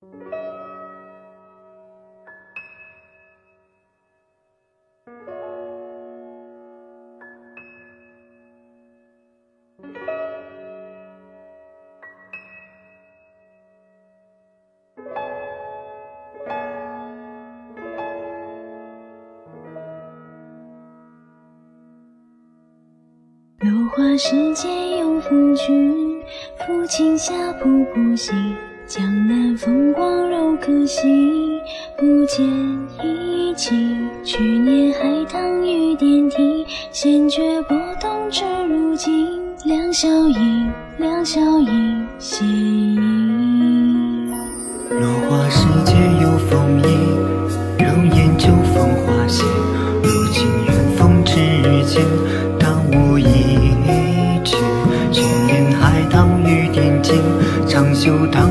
落花时节又逢君，抚琴下瀑布西。江南风光柔可惜，不见一骑。去年海棠雨点滴，先觉波动至如今。两小影，两小影，斜影。落花时节又逢迎，柔烟秋风花谢。如今远风之间，当无一曲。去年海棠雨点尽，长袖当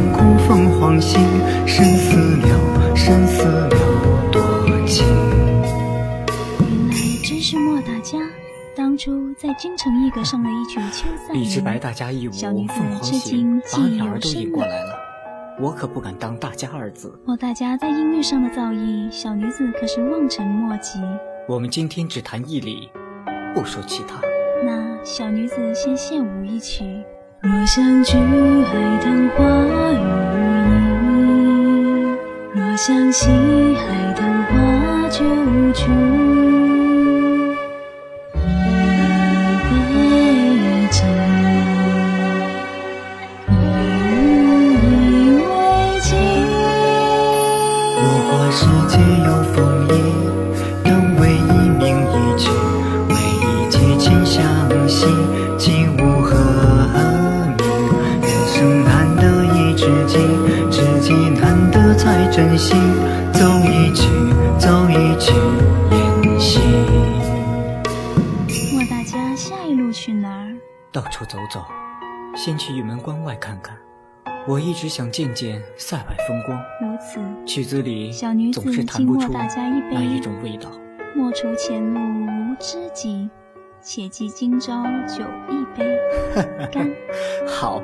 当初在京城一阁上的一曲《秋散荔枝白人》。大家一舞小女子凤凰至行今，记忆把鸟儿都引过来了，我可不敢当大家二字。莫大家在音乐上的造诣，小女子可是望尘莫及。我们今天只谈义理，不说其他。那小女子先献舞一曲。若相聚海棠花雨意，若相惜海棠花绝无落花时节又逢迎，当为一命一曲，为一结情相惜，竟无何名。人生难得一知己，知己难得才珍惜。走一曲，走一曲，言行。莫大家下一路去哪儿？到处走走，先去玉门关外看看。我一直想见见塞外风光，如此，曲子里小女子总是弹不出敬莫大家一杯那一种味道。莫愁前路无知己，且记今朝酒一杯。干！好，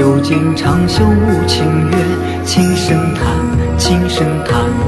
又见长袖舞清月，轻声叹，轻声叹。